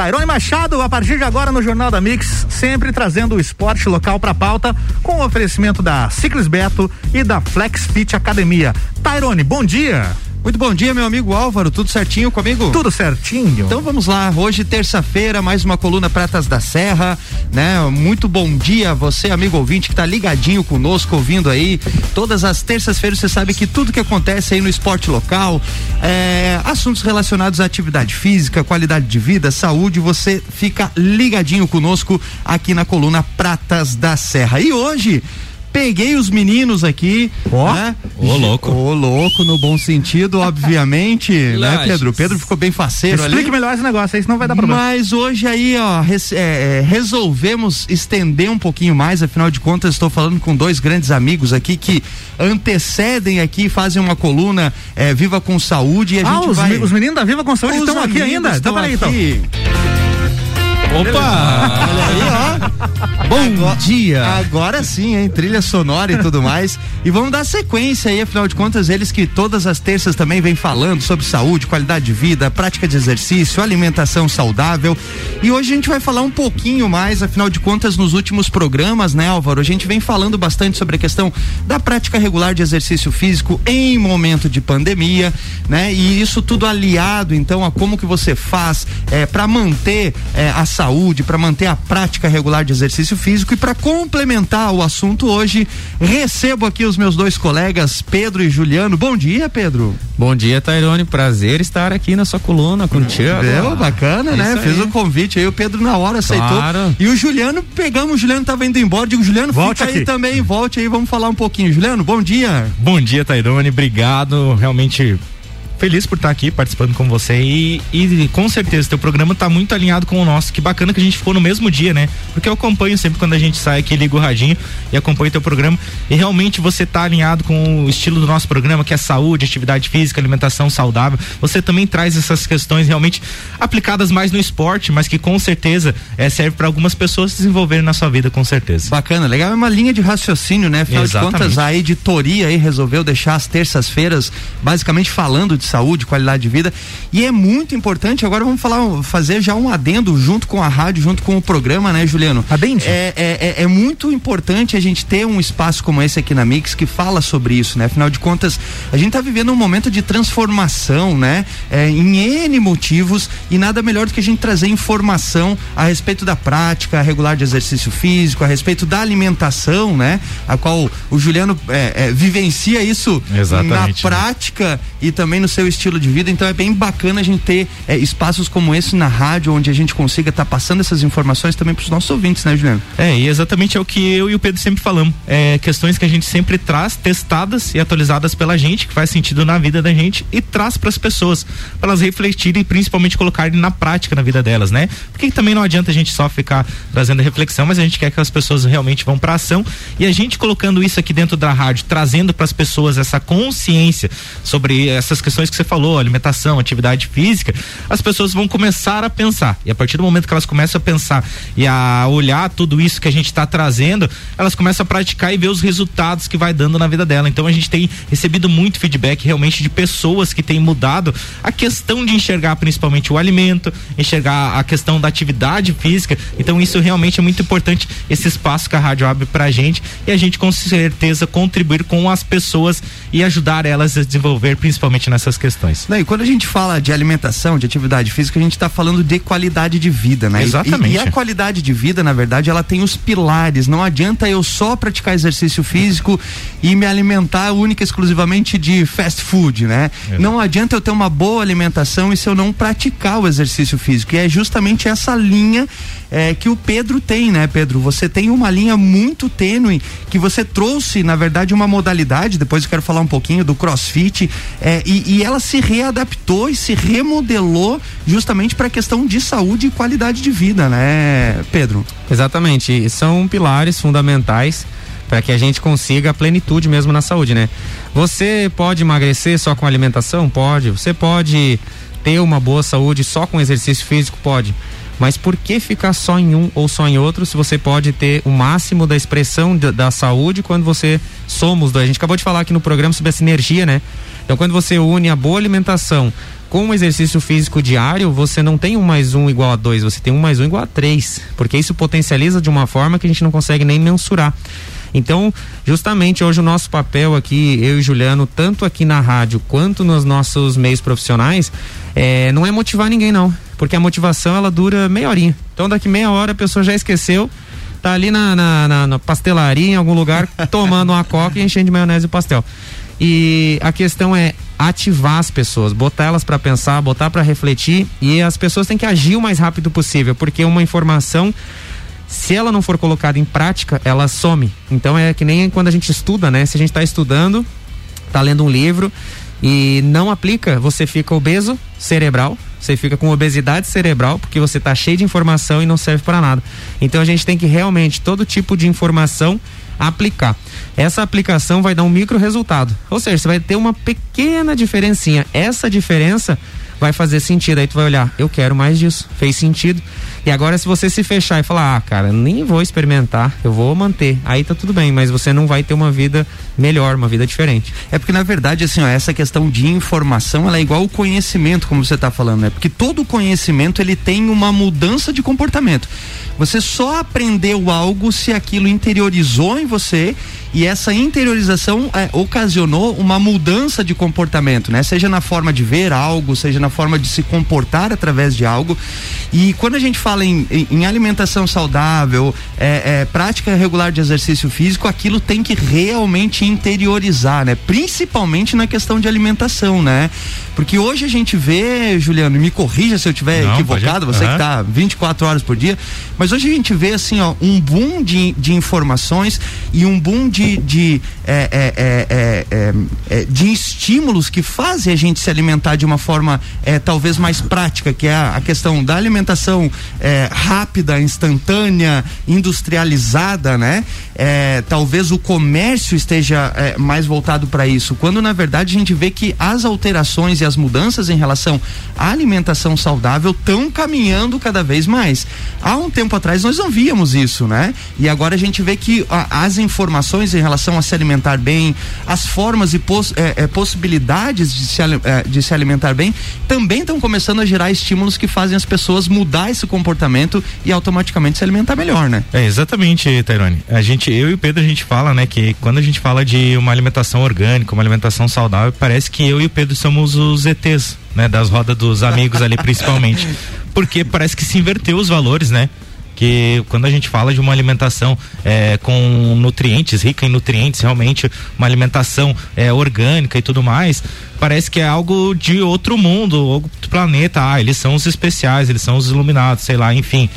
Tairone Machado, a partir de agora no Jornal da Mix, sempre trazendo o esporte local para pauta, com o oferecimento da Ciclis Beto e da Flex Fit Academia. Tairone, bom dia. Muito bom dia, meu amigo Álvaro. Tudo certinho comigo? Tudo certinho. Então vamos lá. Hoje, terça-feira, mais uma coluna Pratas da Serra, né? Muito bom dia, você, amigo ouvinte, que está ligadinho conosco, ouvindo aí. Todas as terças-feiras você sabe que tudo que acontece aí no esporte local, é, assuntos relacionados à atividade física, qualidade de vida, saúde, você fica ligadinho conosco aqui na coluna Pratas da Serra. E hoje Peguei os meninos aqui. Ó, né? ô louco. Ô louco, no bom sentido, obviamente, né, Pedro? Pedro ficou bem faceiro Explique ali. melhor esse negócio aí, senão vai dar problema. Mas hoje aí, ó, res, é, é, resolvemos estender um pouquinho mais, afinal de contas, estou falando com dois grandes amigos aqui que antecedem aqui, fazem uma coluna é, Viva com Saúde e a ah, gente os, vai... os meninos da Viva com Saúde os estão aqui ainda? Então, peraí, então. Opa! Olha aí, ó. Bom agora, dia! Agora sim, hein? Trilha sonora e tudo mais. E vamos dar sequência aí, afinal de contas, eles que todas as terças também vêm falando sobre saúde, qualidade de vida, prática de exercício, alimentação saudável. E hoje a gente vai falar um pouquinho mais, afinal de contas, nos últimos programas, né, Álvaro? A gente vem falando bastante sobre a questão da prática regular de exercício físico em momento de pandemia, né? E isso tudo aliado, então, a como que você faz é, para manter é, a saúde, para manter a prática regular de exercício físico e para complementar o assunto hoje, recebo aqui os meus dois colegas, Pedro e Juliano. Bom dia, Pedro. Bom dia, Tairone. Prazer estar aqui na sua coluna contigo. Deu, bacana, é né? Fez o um convite aí, o Pedro na hora aceitou. Claro. E o Juliano, pegamos, o Juliano tava indo embora, digo, Juliano, volte fica aqui. aí também, volte aí, vamos falar um pouquinho. Juliano, bom dia. Bom dia, Tairone, obrigado. Realmente feliz por estar aqui participando com você e, e com certeza teu programa está muito alinhado com o nosso. Que bacana que a gente ficou no mesmo dia, né? Porque eu acompanho sempre quando a gente sai aqui, ligo o radinho e acompanho teu programa. E realmente você está alinhado com o estilo do nosso programa, que é saúde, atividade física, alimentação saudável. Você também traz essas questões realmente aplicadas mais no esporte, mas que com certeza é, serve para algumas pessoas desenvolverem na sua vida, com certeza. Bacana, legal. É uma linha de raciocínio, né? Afinal Exatamente. de contas, a editoria aí resolveu deixar as terças-feiras basicamente falando de saúde, qualidade de vida. E é muito importante, agora vamos falar, fazer já um adendo junto com a rádio, junto com o programa, né, Juliano? Adende. É, é, é, é muito importante a gente ter um espaço como esse aqui na Mix que fala sobre isso, né? Afinal de contas, a gente está vivendo um momento de transformação, né? É, em N motivos e nada melhor do que a gente trazer informação a respeito da prática regular de exercício físico, a respeito da alimentação, né? A qual o Juliano é, é, vivencia isso Exatamente, na né? prática né? e também no seu seu estilo de vida. Então é bem bacana a gente ter é, espaços como esse na rádio, onde a gente consiga estar tá passando essas informações também para os nossos ouvintes, né, Juliano? É, e exatamente é o que eu e o Pedro sempre falamos. É, questões que a gente sempre traz, testadas e atualizadas pela gente, que faz sentido na vida da gente e traz para as pessoas, para elas refletirem e principalmente colocarem na prática na vida delas, né? Porque também não adianta a gente só ficar trazendo reflexão, mas a gente quer que as pessoas realmente vão para ação e a gente colocando isso aqui dentro da rádio, trazendo para as pessoas essa consciência sobre essas questões que você falou, alimentação, atividade física, as pessoas vão começar a pensar. E a partir do momento que elas começam a pensar e a olhar tudo isso que a gente está trazendo, elas começam a praticar e ver os resultados que vai dando na vida dela. Então a gente tem recebido muito feedback realmente de pessoas que têm mudado a questão de enxergar principalmente o alimento, enxergar a questão da atividade física. Então isso realmente é muito importante esse espaço que a rádio abre pra gente e a gente com certeza contribuir com as pessoas e ajudar elas a desenvolver principalmente nessas questões. Não, e quando a gente fala de alimentação, de atividade física, a gente está falando de qualidade de vida, né? Exatamente. E, e, a qualidade de vida, na verdade, ela tem os pilares. Não adianta eu só praticar exercício físico e me alimentar única e exclusivamente de fast food, né? Não adianta eu ter uma boa alimentação e se eu não praticar o exercício físico. E é justamente essa linha é, que o Pedro tem, né, Pedro? Você tem uma linha muito tênue que você trouxe, na verdade, uma modalidade. Depois eu quero falar um pouquinho do CrossFit é, e, e, ela se readaptou e se remodelou justamente para a questão de saúde e qualidade de vida, né, Pedro? Exatamente. São pilares fundamentais para que a gente consiga a plenitude mesmo na saúde, né? Você pode emagrecer só com alimentação? Pode. Você pode ter uma boa saúde só com exercício físico? Pode. Mas por que ficar só em um ou só em outro se você pode ter o máximo da expressão da, da saúde quando você somos dois? A gente acabou de falar aqui no programa sobre a sinergia, né? Então, quando você une a boa alimentação com o exercício físico diário, você não tem um mais um igual a dois, você tem um mais um igual a três, porque isso potencializa de uma forma que a gente não consegue nem mensurar. Então, justamente hoje o nosso papel aqui, eu e Juliano, tanto aqui na rádio quanto nos nossos meios profissionais, é, não é motivar ninguém não, porque a motivação ela dura meia horinha. Então daqui meia hora a pessoa já esqueceu, tá ali na, na, na, na pastelaria em algum lugar tomando uma coca e enchendo de maionese o pastel. E a questão é ativar as pessoas, botar elas para pensar, botar para refletir e as pessoas têm que agir o mais rápido possível, porque uma informação se ela não for colocada em prática, ela some. Então é que nem quando a gente estuda, né? Se a gente está estudando, está lendo um livro e não aplica, você fica obeso cerebral, você fica com obesidade cerebral porque você está cheio de informação e não serve para nada. Então a gente tem que realmente todo tipo de informação aplicar. Essa aplicação vai dar um micro resultado. Ou seja, você vai ter uma pequena diferencinha. Essa diferença vai fazer sentido. Aí tu vai olhar, eu quero mais disso, fez sentido. E agora se você se fechar e falar, ah, cara, nem vou experimentar, eu vou manter, aí tá tudo bem, mas você não vai ter uma vida melhor, uma vida diferente. É porque na verdade, assim, ó, essa questão de informação, ela é igual o conhecimento, como você está falando, né? Porque todo conhecimento ele tem uma mudança de comportamento. Você só aprendeu algo se aquilo interiorizou em você e essa interiorização é, ocasionou uma mudança de comportamento, né? Seja na forma de ver algo, seja na forma de se comportar através de algo. E quando a gente fala em, em, em alimentação saudável, é, é, prática regular de exercício físico, aquilo tem que realmente interiorizar, né? Principalmente na questão de alimentação, né? Porque hoje a gente vê, Juliano, me corrija se eu tiver Não, equivocado, pode... você uhum. que tá 24 horas por dia, mas hoje a gente vê assim, ó, um boom de, de informações e um boom de de, é, é, é, é, de estímulos que fazem a gente se alimentar de uma forma talvez mais prática, que é a, a questão da alimentação rápida, instantânea, industrializada, né? talvez o comércio esteja mais voltado para isso, quando na verdade a gente vê que as alterações e as mudanças em relação à alimentação saudável estão caminhando cada vez mais. Há um tempo atrás nós não víamos isso, né? E agora a gente vê que a, as informações em relação a se alimentar bem, as formas e é, é, possibilidades de se, é, de se alimentar bem, também estão começando a gerar estímulos que fazem as pessoas mudar esse comportamento e automaticamente se alimentar melhor, né? É, exatamente, Tairone. A gente, eu e o Pedro, a gente fala, né, que quando a gente fala de uma alimentação orgânica, uma alimentação saudável, parece que eu e o Pedro somos os ETs, né, das rodas dos amigos ali, principalmente. Porque parece que se inverteu os valores, né? porque quando a gente fala de uma alimentação é, com nutrientes, rica em nutrientes, realmente uma alimentação é, orgânica e tudo mais, parece que é algo de outro mundo, outro planeta. Ah, eles são os especiais, eles são os iluminados, sei lá, enfim.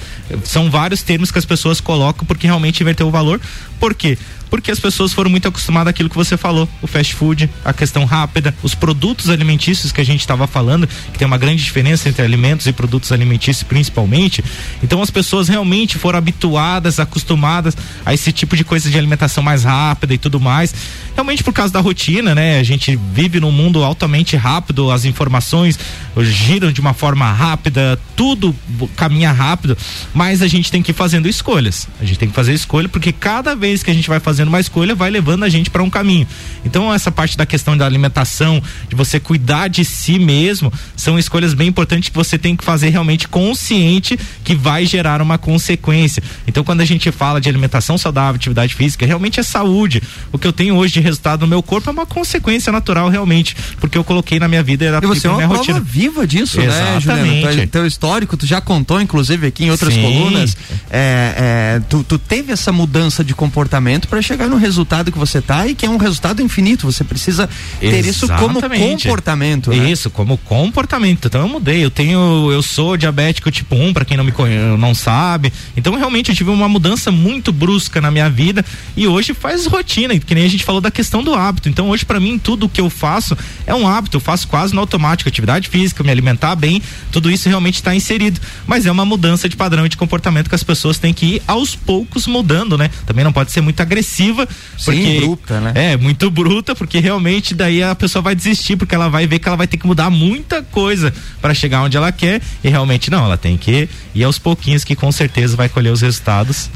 São vários termos que as pessoas colocam porque realmente inverteu o valor. Por quê? porque as pessoas foram muito acostumadas àquilo que você falou, o fast food, a questão rápida, os produtos alimentícios que a gente estava falando, que tem uma grande diferença entre alimentos e produtos alimentícios principalmente. Então as pessoas realmente foram habituadas, acostumadas a esse tipo de coisa de alimentação mais rápida e tudo mais. Realmente por causa da rotina, né? A gente vive num mundo altamente rápido, as informações giram de uma forma rápida, tudo caminha rápido, mas a gente tem que ir fazendo escolhas. A gente tem que fazer escolha porque cada vez que a gente vai fazendo uma escolha, vai levando a gente para um caminho. Então, essa parte da questão da alimentação, de você cuidar de si mesmo, são escolhas bem importantes que você tem que fazer realmente consciente que vai gerar uma consequência. Então, quando a gente fala de alimentação saudável, atividade física, realmente é saúde. O que eu tenho hoje de resultado no meu corpo é uma consequência natural, realmente, porque eu coloquei na minha vida e você é uma minha prova rotina. viva disso, Exatamente. né, Juliano? Teu histórico, tu já contou, inclusive, aqui em outras Sim. colunas, é, é, tu, tu teve essa mudança de comportamento para chegar no resultado que você tá e que é um resultado infinito. Você precisa ter isso como comportamento. Né? Isso, como comportamento. Então eu mudei. Eu tenho, eu sou diabético tipo 1, para quem não me conhece, não sabe. Então realmente eu tive uma mudança muito brusca na minha vida e hoje faz rotina, que nem a gente falou da questão do hábito. Então hoje para mim tudo que eu faço é um hábito, eu faço quase no automático, atividade física, me alimentar bem, tudo isso realmente está inserido. Mas é uma mudança de padrão de comportamento que as pessoas têm que ir aos poucos mudando, né? Também não pode ser muito agressiva. Porque, Sim, bruta, né? É, muito bruta, porque realmente daí a pessoa vai desistir, porque ela vai ver que ela vai ter que mudar muita coisa para chegar onde ela quer. E realmente não, ela tem que ir aos pouquinhos, que com certeza vai colher os resultados.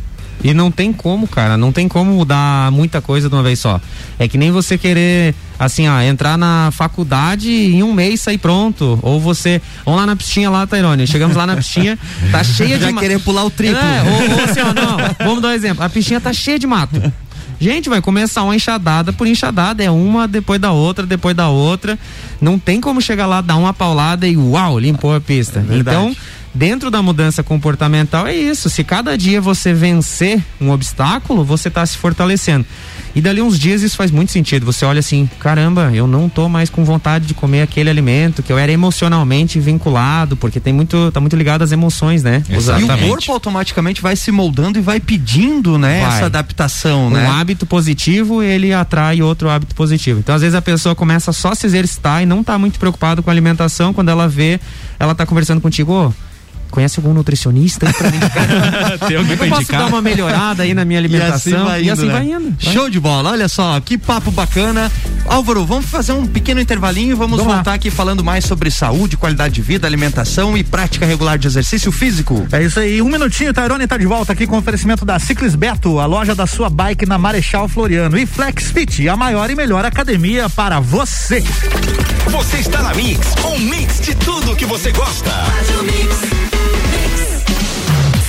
E não tem como, cara, não tem como mudar muita coisa de uma vez só. É que nem você querer assim, ó, entrar na faculdade em um mês sair pronto. Ou você. Vamos lá na pistinha lá, Tairone. Chegamos lá na pistinha, tá cheia Já de querer pular o triplo. É, ou, ou assim, ó, não. Vamos dar um exemplo. A piscinha tá cheia de mato. Gente, vai começar uma enxadada por enxadada, é uma depois da outra, depois da outra. Não tem como chegar lá, dar uma paulada e uau, limpou a pista. Verdade. Então, dentro da mudança comportamental é isso. Se cada dia você vencer um obstáculo, você está se fortalecendo. E dali uns dias isso faz muito sentido. Você olha assim, caramba, eu não tô mais com vontade de comer aquele alimento que eu era emocionalmente vinculado, porque tem muito, tá muito ligado às emoções, né? Os- E o Exatamente. corpo automaticamente vai se moldando e vai pedindo, né, Vai. essa adaptação, Um né? hábito positivo, ele atrai outro hábito positivo. Então, às vezes, a pessoa começa só a se exercitar e não tá muito preocupado com a alimentação. Quando ela vê, ela tá conversando contigo, ô, conhece algum nutricionista aí pra me indicar? Tem alguém eu pra posso indicar? dar uma melhorada aí na minha alimentação? E assim vai indo. né? vai. Show de bola, olha só, que papo bacana. Álvaro, vamos fazer um pequeno intervalinho e vamos, Vamos lá. voltar aqui falando mais sobre saúde, qualidade de vida, alimentação e prática regular de exercício físico. É isso aí, um minutinho, Tairone tá de volta aqui com oferecimento da Ciclis Beto, a loja da sua bike na Marechal Floriano e Flex Fit, a maior e melhor academia para você. Você está na Mix, um mix de tudo que você gosta.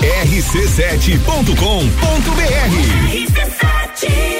rc7.com.br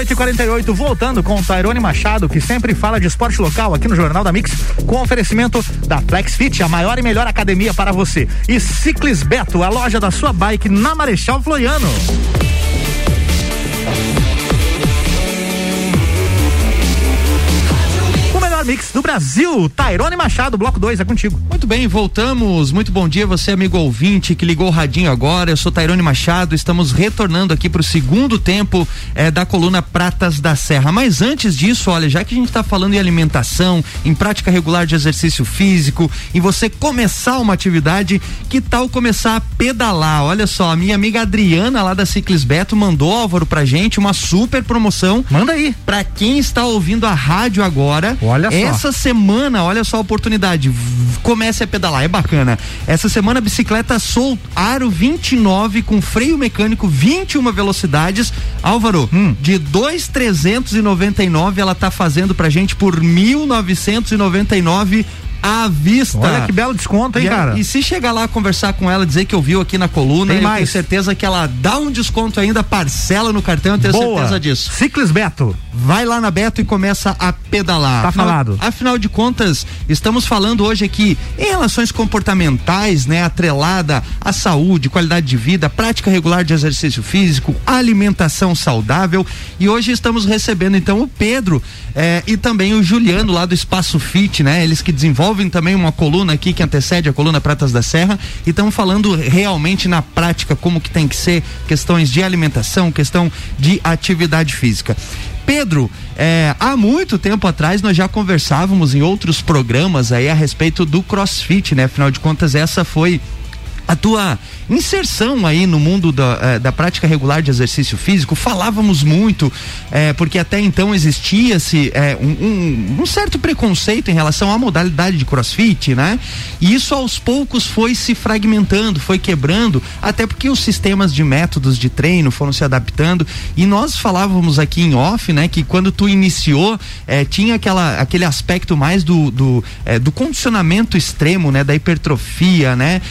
848, voltando com o Tairone Machado, que sempre fala de esporte local aqui no Jornal da Mix, com oferecimento da Flex Fit, a maior e melhor academia para você. E Ciclis Beto, a loja da sua bike na Marechal Floriano. Melhor mix do Brasil, Tairone Machado, bloco 2, é contigo. Muito bem, voltamos. Muito bom dia, você, amigo ouvinte, que ligou o radinho agora. Eu sou Tairone Machado. Estamos retornando aqui para o segundo tempo eh, da coluna Pratas da Serra. Mas antes disso, olha, já que a gente está falando em alimentação, em prática regular de exercício físico, em você começar uma atividade, que tal começar a pedalar? Olha só, a minha amiga Adriana lá da Ciclis Beto mandou Álvaro pra gente uma super promoção. Manda aí. Pra quem está ouvindo a rádio agora, Olha só. essa semana, olha só a oportunidade, comece a pedalar, é bacana. Essa semana a bicicleta Soul Aro 29 com freio mecânico 21 velocidades. Álvaro, Hum. de 2,399 ela tá fazendo pra gente por 1.999 à vista. Olha que belo desconto, hein, E, a- cara? e se chegar lá conversar com ela, dizer que ouviu aqui na coluna, Tem eu mais. tenho certeza que ela dá um desconto ainda, parcela no cartão, eu tenho Boa. certeza disso. Ciclis Beto. Vai lá na Beto e começa a pedalar. Tá Afinal- falado. Afinal de contas, estamos falando hoje aqui em relações comportamentais, né? Atrelada à saúde, qualidade de vida, prática regular de exercício físico, alimentação saudável. E hoje estamos recebendo então o Pedro eh, e também o Juliano lá do Espaço Fit, né? Eles que desenvolvem também uma coluna aqui que antecede a coluna Pratas da Serra e estamos falando realmente na prática como que tem que ser questões de alimentação, questão de atividade física. Pedro, é, há muito tempo atrás nós já conversávamos em outros programas aí a respeito do CrossFit, né? Afinal de contas, essa foi a tua inserção aí no mundo da, eh, da prática regular de exercício físico, falávamos muito, eh, porque até então existia-se eh, um, um- um certo preconceito em relação à modalidade de crossfit, né? E isso aos poucos foi se fragmentando, foi quebrando, até porque os sistemas de métodos de treino foram se adaptando. E nós falávamos aqui em off, né, que quando tu iniciou, eh, tinha aquela, aquele aspecto mais do, do, do condicionamento extremo, né, da hipertrofia, né?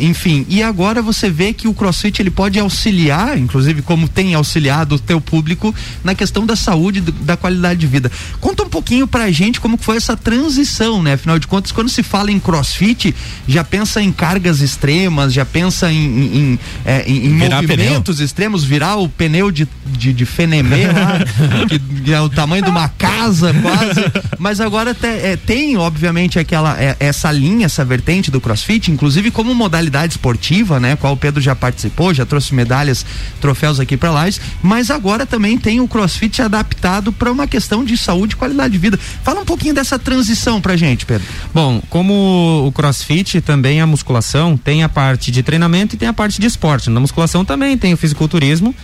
Enfim, enfim. E agora você vê que o CrossFit ele pode auxiliar, inclusive como tem auxiliado o teu público na questão da saúde, da qualidade de vida. Conta um pouquinho pra gente como foi essa transição, né? Afinal de contas, quando se fala em CrossFit, já pensa em cargas extremas, já pensa em, em, em, é, em movimentos pneu. extremos, virar o pneu de, de, de fenemê lá, que, é o tamanho de uma casa quase. Mas agora te, é, tem, obviamente, aquela é, essa linha, essa vertente do CrossFit, inclusive como modalidade esportiva, né? Qual o Pedro já participou, já trouxe medalhas, troféus aqui para lá, mas agora também tem o CrossFit adaptado para uma questão de saúde e qualidade de vida. Fala um pouquinho dessa transição pra gente, Pedro. Bom, como o CrossFit também a musculação tem a parte de treinamento e tem a parte de esporte. Na musculação também tem o fisiculturismo,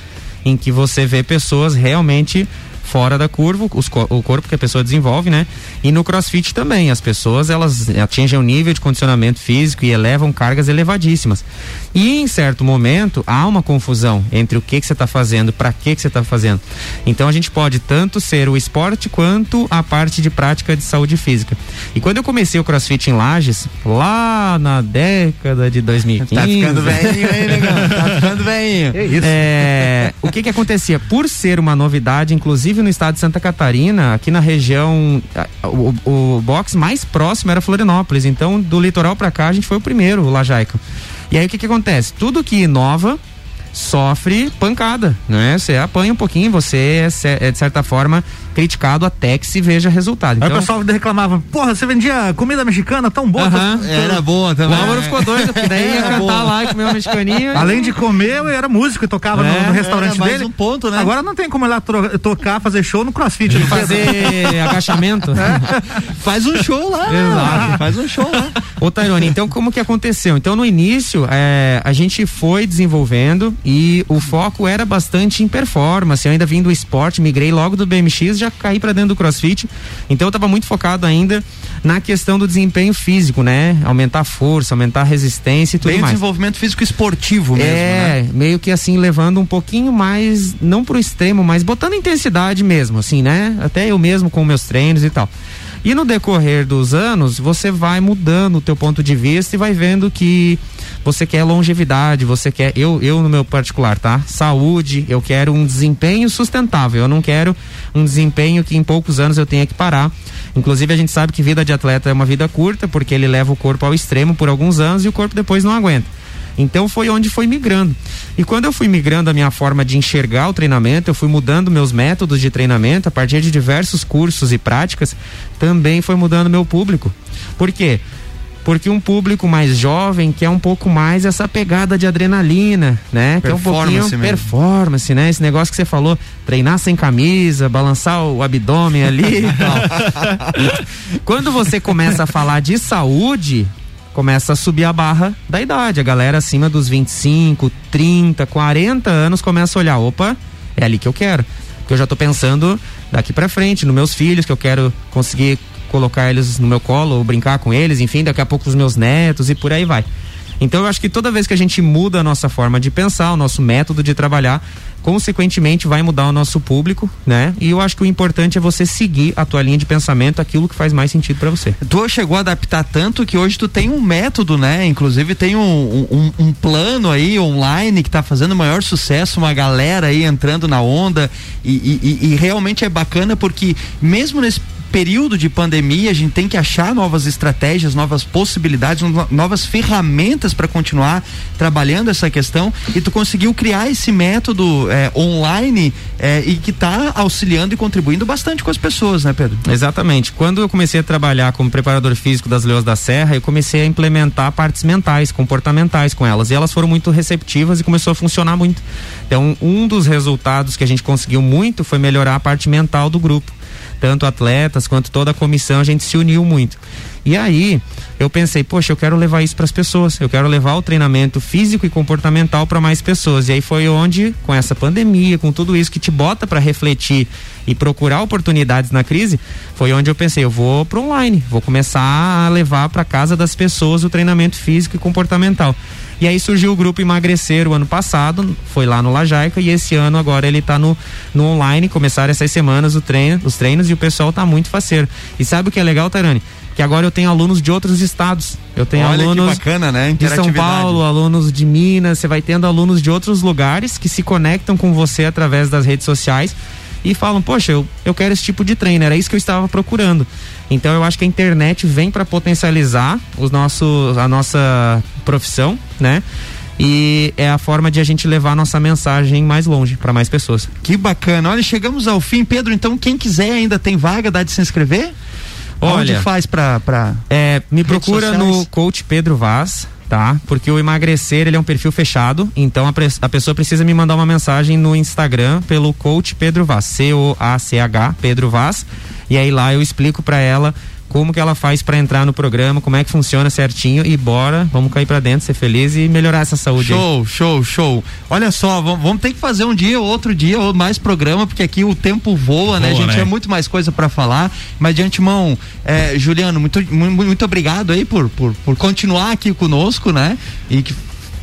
em que você vê pessoas realmente fora da curva, os, o corpo que a pessoa desenvolve, né? E no crossfit também, as pessoas elas atingem um nível de condicionamento físico e elevam cargas elevadíssimas. E em certo momento há uma confusão entre o que que você está fazendo, para que que você está fazendo. Então a gente pode tanto ser o esporte quanto a parte de prática de saúde física. E quando eu comecei o crossfit em Lages, lá na década de 2015. Tá ficando velhinho, hein, negão? Tá ficando velhinho. É isso. É, o que que acontecia? Por ser uma novidade, inclusive inclusive no estado de Santa Catarina, aqui na região, o, o box mais próximo era Florianópolis. Então, do litoral para cá, a gente foi o primeiro, o Lajaica. E aí o que que acontece? Tudo que inova sofre pancada, né? Você apanha um pouquinho, você é, é de certa forma criticado até que se veja resultado. Então, Aí o pessoal reclamava, porra, você vendia comida mexicana tão boa. Uh -huh. Era boa também. O Álvaro ficou doido, porque daí ia cantar boa. lá e comer uma mexicaninha. Além de comer, eu era músico e tocava é, no, no, restaurante dele. um ponto, né? Agora não tem como ir lá tocar, fazer show no crossfit. fazer agachamento. É. Faz um show lá. Exato. Faz um show lá. Ô Tairone, então como que aconteceu? Então no início, é, a gente foi desenvolvendo e o foco era bastante em performance. Eu ainda vim do esporte, migrei logo do BMX, já caí para dentro do CrossFit. Então eu estava muito focado ainda na questão do desempenho físico, né? Aumentar a força, aumentar a resistência e tudo Bem mais. desenvolvimento físico esportivo mesmo, É, né? meio que assim levando um pouquinho mais, não pro extremo, mas botando intensidade mesmo, assim, né? Até eu mesmo com meus treinos e tal. E no decorrer dos anos, você vai mudando o teu ponto de vista e vai vendo que você quer longevidade, você quer, eu, eu no meu particular, tá? Saúde, eu quero um desempenho sustentável, eu não quero um desempenho que em poucos anos eu tenha que parar. Inclusive a gente sabe que vida de atleta é uma vida curta, porque ele leva o corpo ao extremo por alguns anos e o corpo depois não aguenta. Então foi onde foi migrando. E quando eu fui migrando a minha forma de enxergar o treinamento, eu fui mudando meus métodos de treinamento a partir de diversos cursos e práticas, também foi mudando meu público. Por quê? Porque um público mais jovem quer um pouco mais essa pegada de adrenalina, né? Que é um pouquinho mesmo. performance, né? Esse negócio que você falou, treinar sem camisa, balançar o abdômen ali e tal. Quando você começa a falar de saúde, começa a subir a barra da idade. A galera acima dos 25, 30, 40 anos começa a olhar, opa, é ali que eu quero. Porque eu já tô pensando daqui para frente, nos meus filhos, que eu quero conseguir colocar eles no meu colo ou brincar com eles, enfim, daqui a pouco os meus netos e por aí vai. Então eu acho que toda vez que a gente muda a nossa forma de pensar, o nosso método de trabalhar, consequentemente vai mudar o nosso público, né? E eu acho que o importante é você seguir a tua linha de pensamento, aquilo que faz mais sentido para você. Tu chegou a adaptar tanto que hoje tu tem um método, né? Inclusive tem um, um, um plano aí online que tá fazendo maior sucesso, uma galera aí entrando na onda e, e, e realmente é bacana porque mesmo nesse período de pandemia, a gente tem que achar novas estratégias, novas possibilidades, novas ferramentas para continuar trabalhando essa questão. E tu conseguiu criar esse método é, online é, e que está auxiliando e contribuindo bastante com as pessoas, né, Pedro? Exatamente. Quando eu comecei a trabalhar como preparador físico das Leões da Serra, eu comecei a implementar partes mentais, comportamentais com elas. E elas foram muito receptivas e começou a funcionar muito. Então, um dos resultados que a gente conseguiu muito foi melhorar a parte mental do grupo tanto atletas quanto toda a comissão, a gente se uniu muito. E aí, eu pensei, poxa, eu quero levar isso para as pessoas, eu quero levar o treinamento físico e comportamental para mais pessoas. E aí foi onde, com essa pandemia, com tudo isso que te bota para refletir e procurar oportunidades na crise, foi onde eu pensei, eu vou para online, vou começar a levar para casa das pessoas o treinamento físico e comportamental. E aí surgiu o grupo Emagrecer o ano passado, foi lá no Lajaica e esse ano agora ele está no, no online, começaram essas semanas o treino, os treinos e o pessoal tá muito faceiro. E sabe o que é legal, Tarani? que agora eu tenho alunos de outros estados. Eu tenho Olha alunos bacana, né? de São Paulo, alunos de Minas, você vai tendo alunos de outros lugares que se conectam com você através das redes sociais e falam, poxa, eu, eu quero esse tipo de treino, era isso que eu estava procurando. Então eu acho que a internet vem para potencializar os nossos, a nossa profissão, né? e é a forma de a gente levar a nossa mensagem mais longe para mais pessoas. Que bacana. Olha, chegamos ao fim, Pedro. Então, quem quiser ainda tem vaga, dá de se inscrever? Olha, Onde faz para pra é, me procura sociais? no coach Pedro Vaz, tá? Porque o emagrecer ele é um perfil fechado, então a, a, pessoa precisa me mandar uma mensagem no Instagram pelo coach Pedro Vaz, C O A C H Pedro Vaz, e aí lá eu explico para ela como que ela faz para entrar no programa, como é que funciona certinho e bora, vamos cair para dentro, ser feliz e melhorar essa saúde. Show, aí. show, show. Olha só, vamos, vamos, ter que fazer um dia, outro dia, ou mais programa, porque aqui o tempo voa, né? A gente né? é muito mais coisa para falar. Mas de antemão, é, Juliano, muito, muito, muito obrigado aí por, por, por continuar aqui conosco, né? E que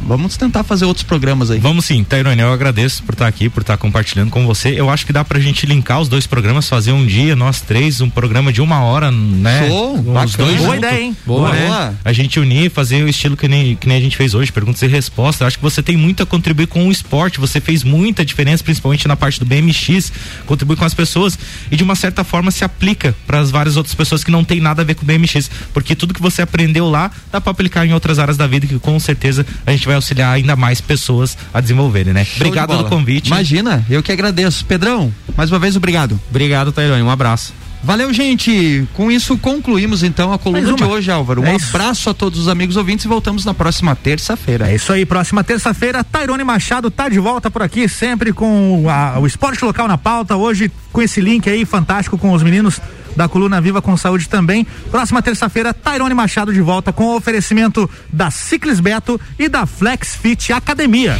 Vamos tentar fazer outros programas aí. Vamos sim, Tairone, eu agradeço por estar aqui, por estar compartilhando com você. Eu acho que dá pra gente linkar os dois programas, fazer um dia, nós três, um programa de uma hora, né? Show, os dois Boa ideia, hein? Boa, Boa, né? A gente unir, fazer o estilo que nem, que nem a gente fez hoje, perguntas e respostas. Eu acho que você tem muito a contribuir com o esporte, você fez muita diferença, principalmente na parte do BMX, contribui com as pessoas e de uma certa forma se aplica para as várias outras pessoas que não tem nada a ver com o BMX, porque tudo que você aprendeu lá dá para aplicar em outras áreas da vida que com certeza a gente vai auxiliar ainda mais pessoas a desenvolverem, né? Show obrigado pelo convite. Imagina, eu que agradeço. Pedrão, mais uma vez obrigado. Obrigado, Tairone, um abraço. Valeu, gente. Com isso concluímos então a coluna de hoje, Álvaro. Um é abraço a todos os amigos ouvintes e voltamos na próxima terça-feira. É isso aí, próxima terça-feira, Tairone Machado tá de volta por aqui, sempre com a, o esporte local na pauta. Hoje com esse link aí fantástico com os meninos da Coluna Viva com Saúde também. Próxima terça-feira, Tairone Machado de volta com o oferecimento da Ciclis Beto e da Flex Fit Academia.